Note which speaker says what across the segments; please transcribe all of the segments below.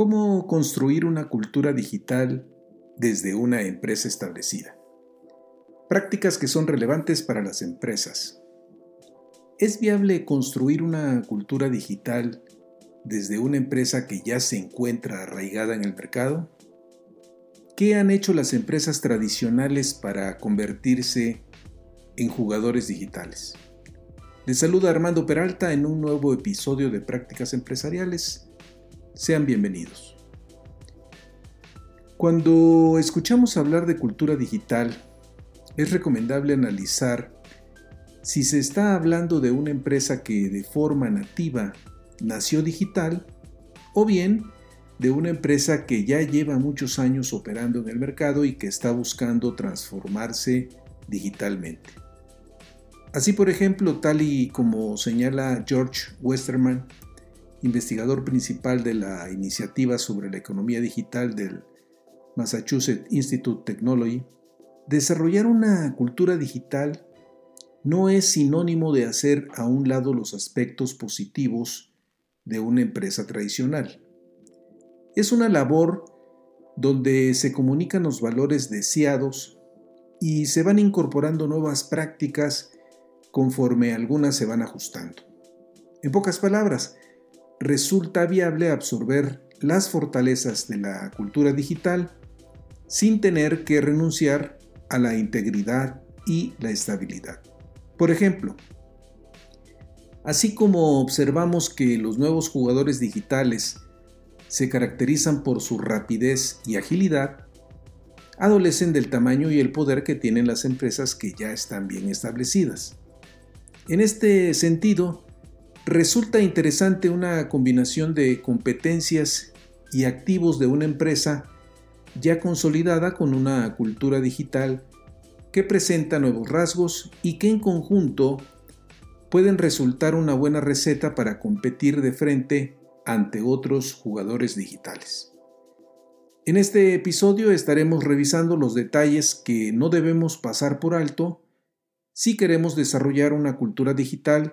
Speaker 1: ¿Cómo construir una cultura digital desde una empresa establecida? Prácticas que son relevantes para las empresas. ¿Es viable construir una cultura digital desde una empresa que ya se encuentra arraigada en el mercado? ¿Qué han hecho las empresas tradicionales para convertirse en jugadores digitales? Les saluda Armando Peralta en un nuevo episodio de Prácticas Empresariales sean bienvenidos. Cuando escuchamos hablar de cultura digital, es recomendable analizar si se está hablando de una empresa que de forma nativa nació digital o bien de una empresa que ya lleva muchos años operando en el mercado y que está buscando transformarse digitalmente. Así por ejemplo, tal y como señala George Westerman, investigador principal de la iniciativa sobre la economía digital del Massachusetts Institute of Technology, desarrollar una cultura digital no es sinónimo de hacer a un lado los aspectos positivos de una empresa tradicional. Es una labor donde se comunican los valores deseados y se van incorporando nuevas prácticas conforme algunas se van ajustando. En pocas palabras, resulta viable absorber las fortalezas de la cultura digital sin tener que renunciar a la integridad y la estabilidad. Por ejemplo, así como observamos que los nuevos jugadores digitales se caracterizan por su rapidez y agilidad, adolecen del tamaño y el poder que tienen las empresas que ya están bien establecidas. En este sentido, Resulta interesante una combinación de competencias y activos de una empresa ya consolidada con una cultura digital que presenta nuevos rasgos y que en conjunto pueden resultar una buena receta para competir de frente ante otros jugadores digitales. En este episodio estaremos revisando los detalles que no debemos pasar por alto si queremos desarrollar una cultura digital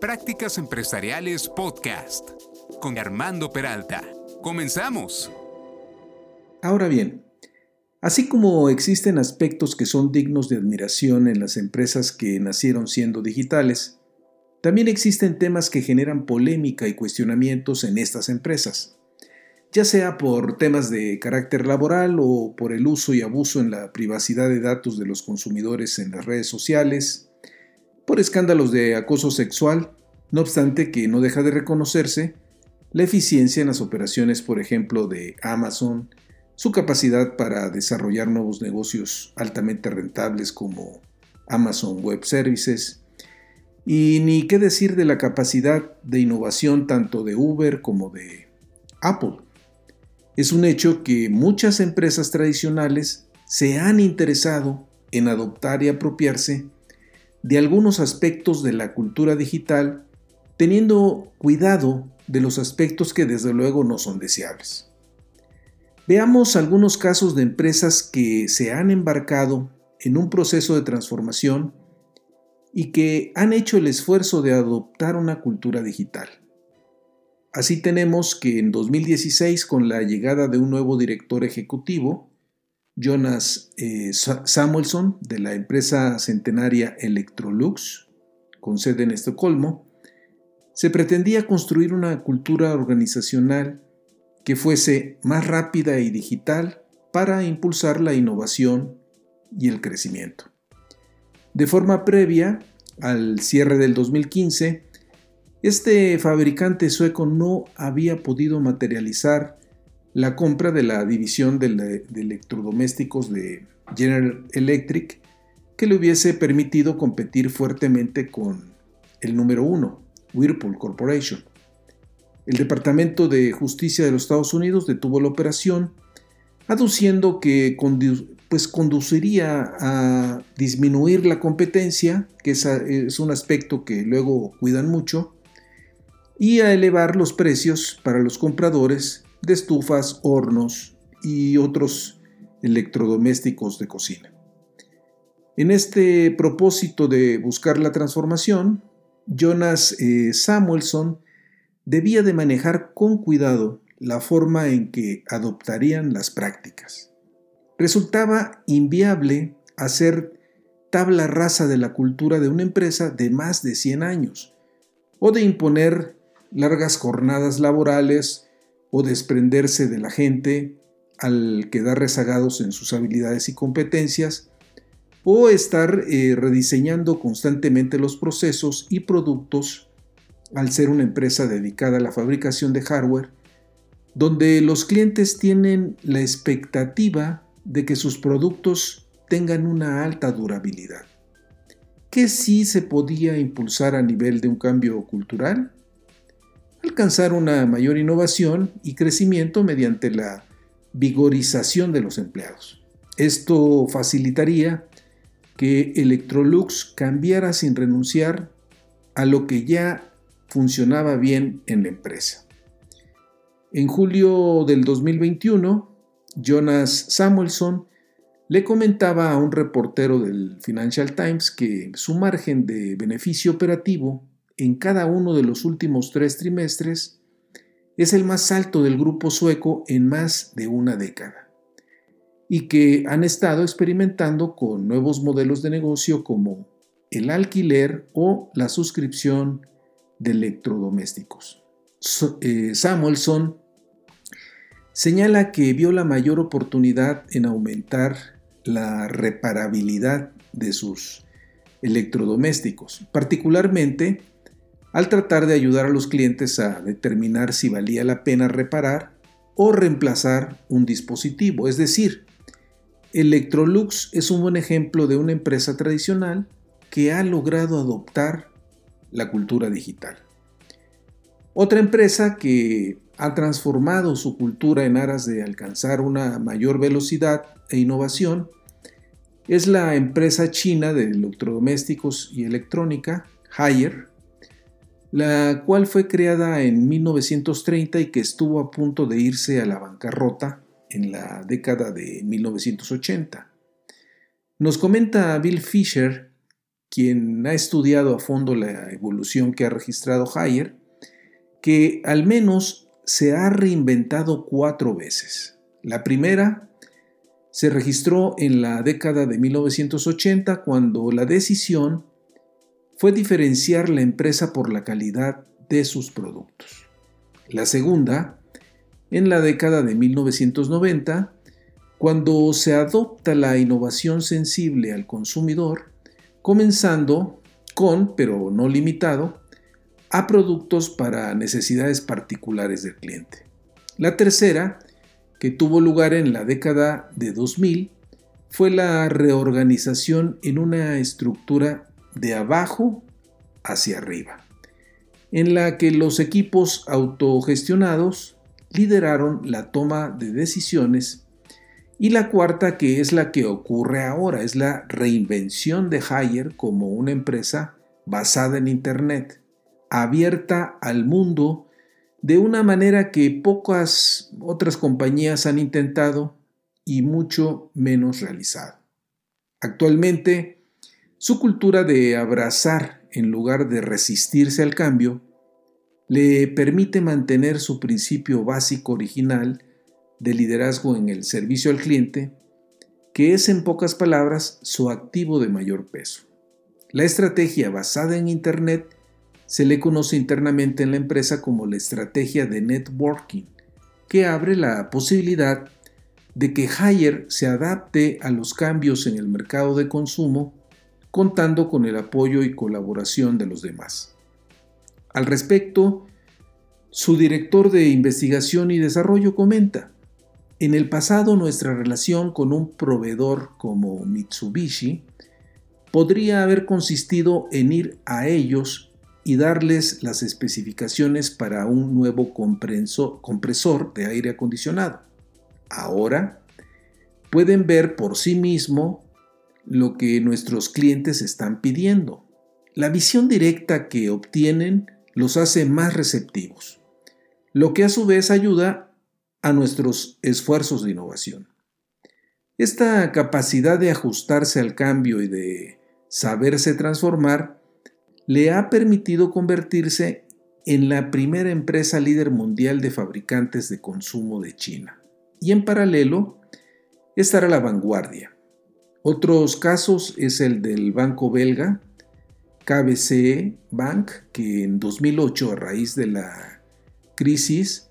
Speaker 2: Prácticas Empresariales Podcast con Armando Peralta. Comenzamos.
Speaker 1: Ahora bien, así como existen aspectos que son dignos de admiración en las empresas que nacieron siendo digitales, también existen temas que generan polémica y cuestionamientos en estas empresas, ya sea por temas de carácter laboral o por el uso y abuso en la privacidad de datos de los consumidores en las redes sociales, por escándalos de acoso sexual, no obstante que no deja de reconocerse la eficiencia en las operaciones, por ejemplo, de Amazon, su capacidad para desarrollar nuevos negocios altamente rentables como Amazon Web Services, y ni qué decir de la capacidad de innovación tanto de Uber como de Apple. Es un hecho que muchas empresas tradicionales se han interesado en adoptar y apropiarse de algunos aspectos de la cultura digital, teniendo cuidado de los aspectos que desde luego no son deseables. Veamos algunos casos de empresas que se han embarcado en un proceso de transformación y que han hecho el esfuerzo de adoptar una cultura digital. Así tenemos que en 2016, con la llegada de un nuevo director ejecutivo, Jonas eh, Samuelson de la empresa centenaria Electrolux, con sede en Estocolmo, se pretendía construir una cultura organizacional que fuese más rápida y digital para impulsar la innovación y el crecimiento. De forma previa al cierre del 2015, este fabricante sueco no había podido materializar la compra de la división de, electrodomésticos de General Electric que le hubiese permitido competir fuertemente con el número uno, Whirlpool Corporation. El Departamento de Justicia de los Estados Unidos detuvo la operación, aduciendo que pues, conduciría a disminuir la competencia, que es un aspecto que luego cuidan mucho, y a elevar los precios para los compradores de estufas, hornos y otros electrodomésticos de cocina. En este propósito de buscar la transformación, Jonas eh, Samuelson debía de manejar con cuidado la forma en que adoptarían las prácticas. Resultaba inviable hacer tabla rasa de la cultura de una empresa de más de 100 años, o de imponer largas jornadas laborales o desprenderse de la gente al quedar rezagados en sus habilidades y competencias, o estar eh, rediseñando constantemente los procesos y productos al ser una empresa dedicada a la fabricación de hardware, donde los clientes tienen la expectativa de que sus productos tengan una alta durabilidad. ¿Qué sí se podía impulsar a nivel de un cambio cultural? Alcanzar una mayor innovación y crecimiento mediante la vigorización de los empleados. Esto facilitaría que Electrolux cambiara sin renunciar a lo que ya funcionaba bien en la empresa. En julio del 2021, Jonas Samuelson le comentaba a un reportero del Financial Times que su margen de beneficio operativo en cada uno de los últimos tres trimestres es el más alto del grupo sueco en más de una década y que han estado experimentando con nuevos modelos de negocio como el alquiler o la suscripción de electrodomésticos. Eh, Samuelson señala que vio la mayor oportunidad en aumentar la reparabilidad de sus electrodomésticos, particularmente al tratar de ayudar a los clientes a determinar si valía la pena reparar o reemplazar un dispositivo. Es decir, Electrolux es un buen ejemplo de una empresa tradicional que ha logrado adoptar la cultura digital. Otra empresa que ha transformado su cultura en aras de alcanzar una mayor velocidad e innovación es la empresa china de electrodomésticos y electrónica, Haier, la cual fue creada en 1930 y que estuvo a punto de irse a la bancarrota en la década de 1980. Nos comenta Bill Fisher, quien ha estudiado a fondo la evolución que ha registrado Haier, que al menos se ha reinventado cuatro veces. La primera se registró en la década de 1980 cuando la decisión fue diferenciar la empresa por la calidad de sus productos. La segunda, en la década de 1990, cuando se adopta la innovación sensible al consumidor, comenzando con, pero no limitado, a productos para necesidades particulares del cliente. La tercera, que tuvo lugar en la década de 2000, fue la reorganización en una estructura de abajo hacia arriba, en la que los equipos autogestionados lideraron la toma de decisiones y la cuarta que es la que ocurre ahora, es la reinvención de Haier como una empresa basada en Internet, abierta al mundo de una manera que pocas otras compañías han intentado y mucho menos realizado. Actualmente, su cultura de abrazar en lugar de resistirse al cambio, le permite mantener su principio básico original de liderazgo en el servicio al cliente, que es en pocas palabras su activo de mayor peso. La estrategia basada en Internet se le conoce internamente en la empresa como la estrategia de networking, que abre la posibilidad de que Hire se adapte a los cambios en el mercado de consumo contando con el apoyo y colaboración de los demás. Al respecto, su director de investigación y desarrollo comenta, en el pasado nuestra relación con un proveedor como Mitsubishi podría haber consistido en ir a ellos y darles las especificaciones para un nuevo compresor de aire acondicionado. Ahora pueden ver por sí mismo lo que nuestros clientes están pidiendo. La visión directa que obtienen los hace más receptivos, lo que a su vez ayuda a nuestros esfuerzos de innovación. Esta capacidad de ajustarse al cambio y de saberse transformar le ha permitido convertirse en la primera empresa líder mundial de fabricantes de consumo de China y en paralelo estar a la vanguardia. Otros casos es el del banco belga KBC Bank, que en 2008 a raíz de la crisis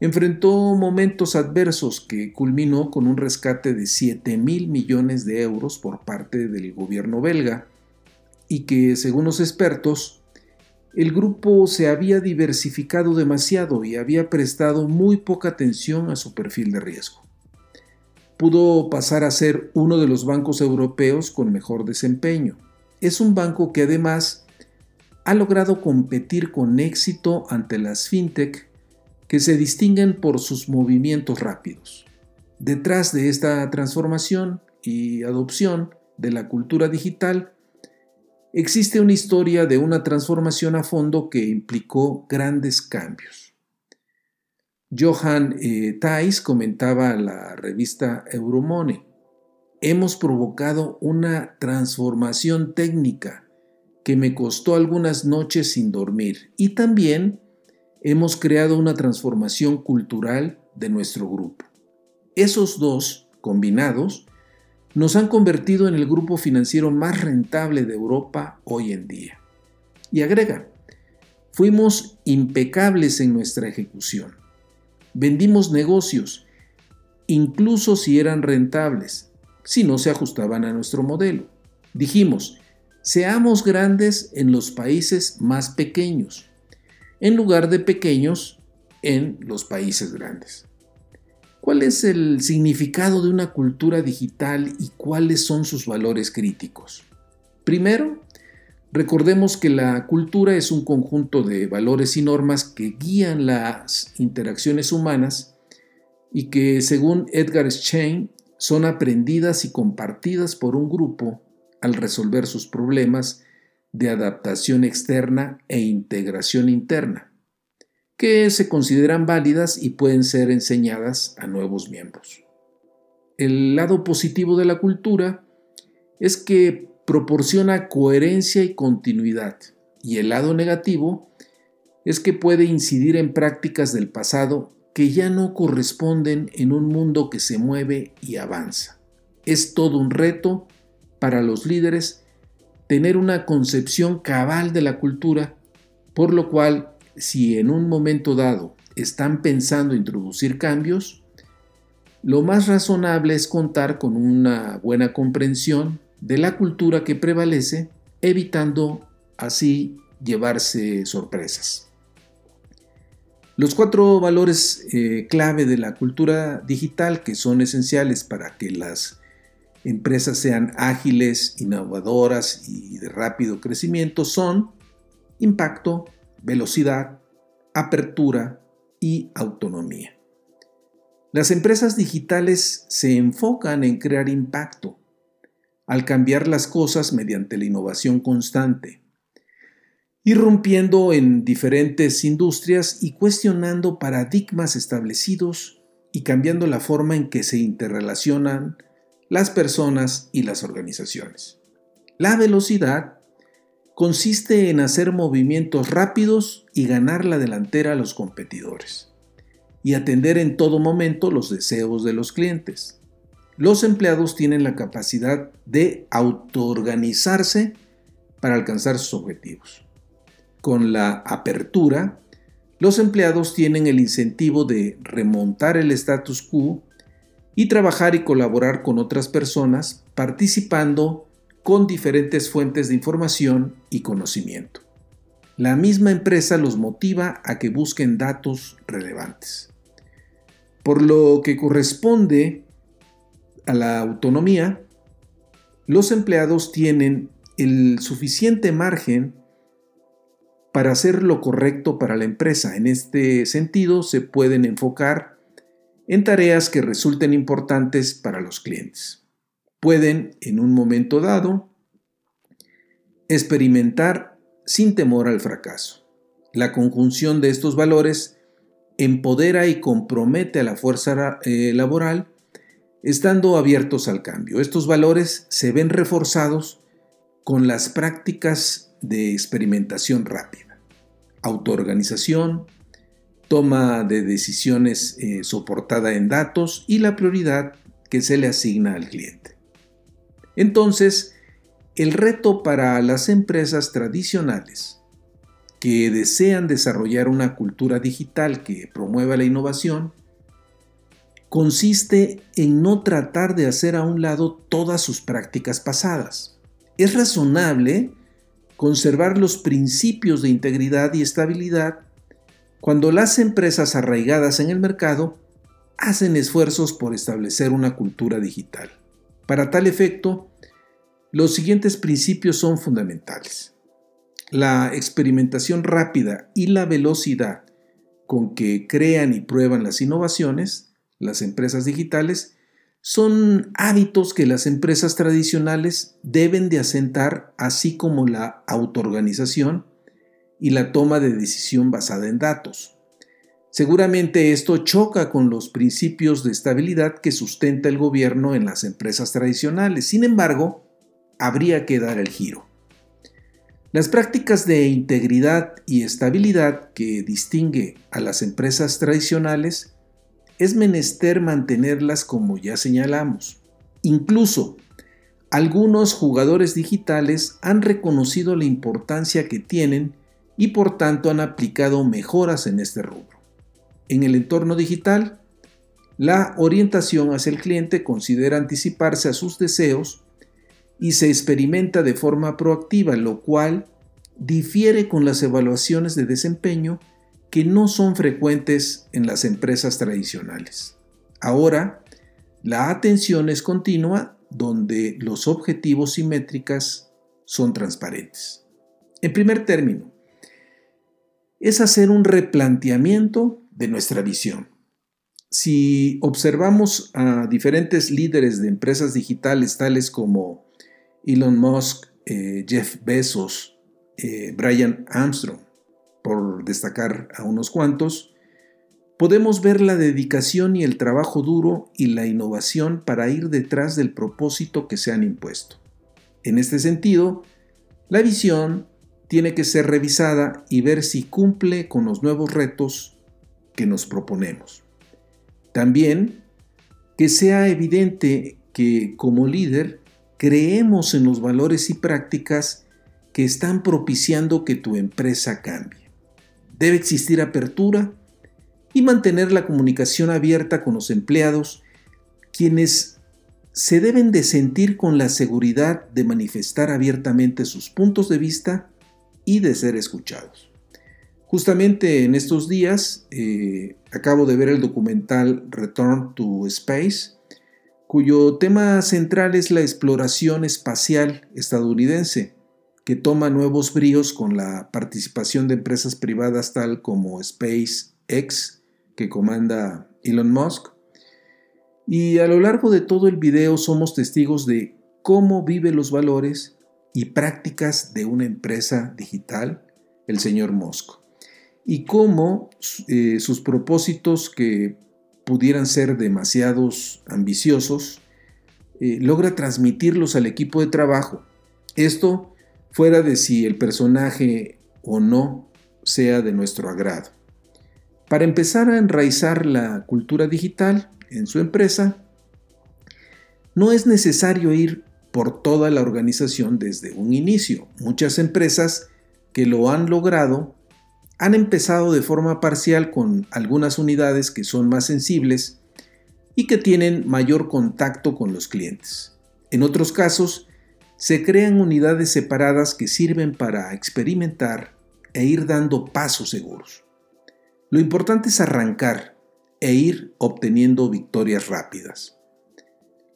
Speaker 1: enfrentó momentos adversos que culminó con un rescate de 7 mil millones de euros por parte del gobierno belga y que, según los expertos, el grupo se había diversificado demasiado y había prestado muy poca atención a su perfil de riesgo. Pudo pasar a ser uno de los bancos europeos con mejor desempeño. Es un banco que además ha logrado competir con éxito ante las fintech que se distinguen por sus movimientos rápidos. Detrás de esta transformación y adopción de la cultura digital existe una historia de una transformación a fondo que implicó grandes cambios. Johan eh, Thais comentaba a la revista Euromone, hemos provocado una transformación técnica que me costó algunas noches sin dormir y también hemos creado una transformación cultural de nuestro grupo. Esos dos, combinados, nos han convertido en el grupo financiero más rentable de Europa hoy en día. Y agrega, fuimos impecables en nuestra ejecución. Vendimos negocios, incluso si eran rentables, si no se ajustaban a nuestro modelo. Dijimos, seamos grandes en los países más pequeños, en lugar de pequeños en los países grandes. ¿Cuál es el significado de una cultura digital y cuáles son sus valores críticos? Primero, recordemos que la cultura es un conjunto de valores y normas que guían las interacciones humanas y que, según Edgar Schein, son aprendidas y compartidas por un grupo al resolver sus problemas de adaptación externa e integración interna que se consideran válidas y pueden ser enseñadas a nuevos miembros. El lado positivo de la cultura es que proporciona coherencia y continuidad, y el lado negativo es que puede incidir en prácticas del pasado que ya no corresponden en un mundo que se mueve y avanza. Es todo un reto para los líderes tener una concepción cabal de la cultura, por lo cual si en un momento dado están pensando introducir cambios, lo más razonable es contar con una buena comprensión de la cultura que prevalece, evitando así llevarse sorpresas. Los cuatro valores eh, clave de la cultura digital que son esenciales para que las empresas sean ágiles, innovadoras y de rápido crecimiento son impacto, velocidad, apertura y autonomía. Las empresas digitales se enfocan en crear impacto, al cambiar las cosas mediante la innovación constante, irrumpiendo en diferentes industrias y cuestionando paradigmas establecidos y cambiando la forma en que se interrelacionan las personas y las organizaciones. La velocidad consiste en hacer movimientos rápidos y ganar la delantera a los competidores, y atender en todo momento los deseos de los clientes. Los empleados tienen la capacidad de autoorganizarse para alcanzar sus objetivos. Con la apertura, los empleados tienen el incentivo de remontar el status quo y trabajar y colaborar con otras personas participando con diferentes fuentes de información y conocimiento. La misma empresa los motiva a que busquen datos relevantes. Por lo que corresponde a la autonomía, los empleados tienen el suficiente margen para hacer lo correcto para la empresa. En este sentido, se pueden enfocar en tareas que resulten importantes para los clientes. Pueden, en un momento dado, experimentar sin temor al fracaso. La conjunción de estos valores empodera y compromete a la fuerza eh, laboral estando abiertos al cambio. Estos valores se ven reforzados con las prácticas de experimentación rápida, autoorganización, toma de decisiones eh, soportada en datos y la prioridad que se le asigna al cliente. Entonces, el reto para las empresas tradicionales que desean desarrollar una cultura digital que promueva la innovación consiste en no tratar de hacer a un lado todas sus prácticas pasadas. Es razonable conservar los principios de integridad y estabilidad cuando las empresas arraigadas en el mercado hacen esfuerzos por establecer una cultura digital. Para tal efecto, los siguientes principios son fundamentales. La experimentación rápida y la velocidad con que crean y prueban las innovaciones las empresas digitales, son hábitos que las empresas tradicionales deben de asentar, así como la autoorganización y la toma de decisión basada en datos. Seguramente esto choca con los principios de estabilidad que sustenta el gobierno en las empresas tradicionales. Sin embargo, habría que dar el giro. Las prácticas de integridad y estabilidad que distingue a las empresas tradicionales es menester mantenerlas como ya señalamos. Incluso, algunos jugadores digitales han reconocido la importancia que tienen y por tanto han aplicado mejoras en este rubro. En el entorno digital, la orientación hacia el cliente considera anticiparse a sus deseos y se experimenta de forma proactiva, lo cual difiere con las evaluaciones de desempeño que no son frecuentes en las empresas tradicionales. Ahora, la atención es continua donde los objetivos y métricas son transparentes. En primer término, es hacer un replanteamiento de nuestra visión. Si observamos a diferentes líderes de empresas digitales tales como Elon Musk, eh, Jeff Bezos, eh, Brian Armstrong, por destacar a unos cuantos, podemos ver la dedicación y el trabajo duro y la innovación para ir detrás del propósito que se han impuesto. En este sentido, la visión tiene que ser revisada y ver si cumple con los nuevos retos que nos proponemos. También que sea evidente que como líder creemos en los valores y prácticas que están propiciando que tu empresa cambie. Debe existir apertura y mantener la comunicación abierta con los empleados, quienes se deben de sentir con la seguridad de manifestar abiertamente sus puntos de vista y de ser escuchados. Justamente en estos días eh, acabo de ver el documental Return to Space, cuyo tema central es la exploración espacial estadounidense que toma nuevos bríos con la participación de empresas privadas tal como SpaceX, que comanda Elon Musk. Y a lo largo de todo el video somos testigos de cómo vive los valores y prácticas de una empresa digital, el señor Musk, y cómo eh, sus propósitos que pudieran ser demasiados ambiciosos, eh, logra transmitirlos al equipo de trabajo. Esto fuera de si el personaje o no sea de nuestro agrado. Para empezar a enraizar la cultura digital en su empresa, no es necesario ir por toda la organización desde un inicio. Muchas empresas que lo han logrado han empezado de forma parcial con algunas unidades que son más sensibles y que tienen mayor contacto con los clientes. En otros casos, se crean unidades separadas que sirven para experimentar e ir dando pasos seguros. Lo importante es arrancar e ir obteniendo victorias rápidas.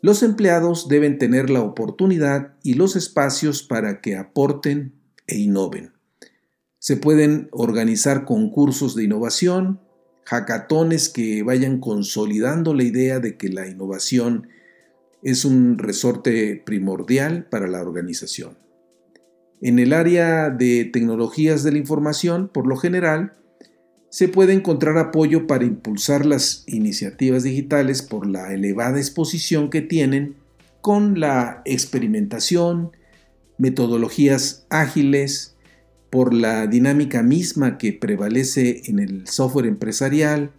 Speaker 1: Los empleados deben tener la oportunidad y los espacios para que aporten e innoven. Se pueden organizar concursos de innovación, hackatones que vayan consolidando la idea de que la innovación es un resorte primordial para la organización. En el área de tecnologías de la información, por lo general, se puede encontrar apoyo para impulsar las iniciativas digitales por la elevada exposición que tienen con la experimentación, metodologías ágiles, por la dinámica misma que prevalece en el software empresarial,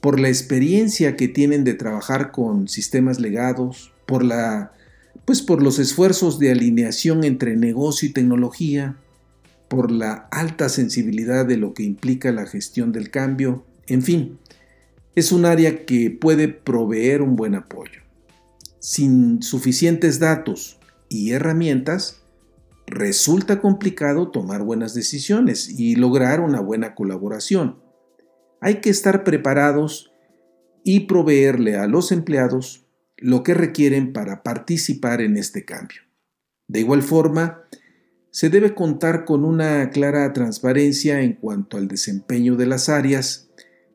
Speaker 1: por la experiencia que tienen de trabajar con sistemas legados, pues por los esfuerzos de alineación entre negocio y tecnología, por la alta sensibilidad de lo que implica la gestión del cambio, en fin, es un área que puede proveer un buen apoyo. Sin suficientes datos y herramientas, resulta complicado tomar buenas decisiones y lograr una buena colaboración. Hay que estar preparados y proveerle a los empleados lo que requieren para participar en este cambio. De igual forma, se debe contar con una clara transparencia en cuanto al desempeño de las áreas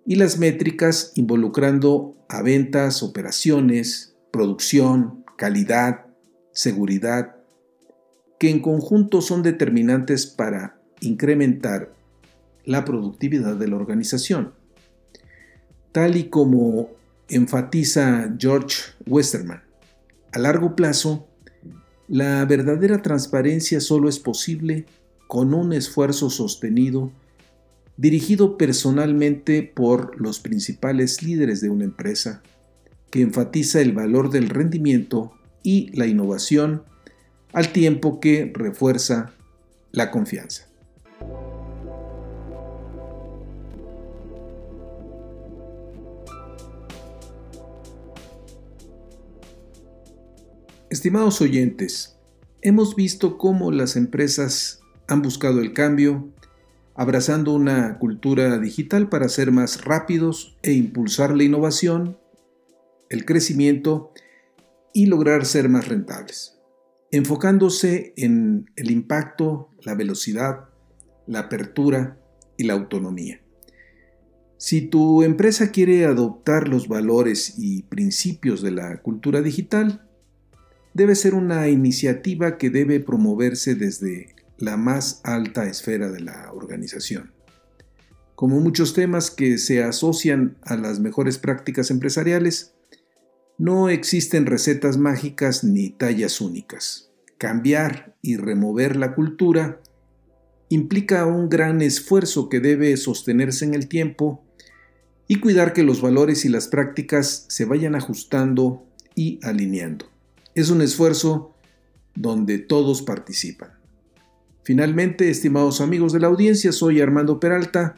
Speaker 1: y las métricas involucrando a ventas, operaciones, producción, calidad, seguridad, que en conjunto son determinantes para incrementar la productividad de la organización. Tal y como enfatiza George Westerman, a largo plazo, la verdadera transparencia solo es posible con un esfuerzo sostenido dirigido personalmente por los principales líderes de una empresa, que enfatiza el valor del rendimiento y la innovación al tiempo que refuerza la confianza. Estimados oyentes, hemos visto cómo las empresas han buscado el cambio, abrazando una cultura digital para ser más rápidos e impulsar la innovación, el crecimiento y lograr ser más rentables, enfocándose en el impacto, la velocidad, la apertura y la autonomía. Si tu empresa quiere adoptar los valores y principios de la cultura digital, debe ser una iniciativa que debe promoverse desde la más alta esfera de la organización. Como muchos temas que se asocian a las mejores prácticas empresariales, no existen recetas mágicas ni tallas únicas. Cambiar y remover la cultura implica un gran esfuerzo que debe sostenerse en el tiempo y cuidar que los valores y las prácticas se vayan ajustando y alineando. Es un esfuerzo donde todos participan. Finalmente, estimados amigos de la audiencia, soy Armando Peralta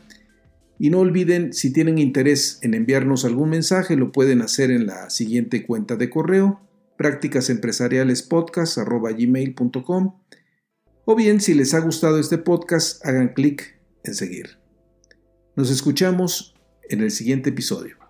Speaker 1: y no olviden, si tienen interés en enviarnos algún mensaje, lo pueden hacer en la siguiente cuenta de correo, prácticasempresarialespodcast.com o bien, si les ha gustado este podcast, hagan clic en seguir. Nos escuchamos en el siguiente episodio.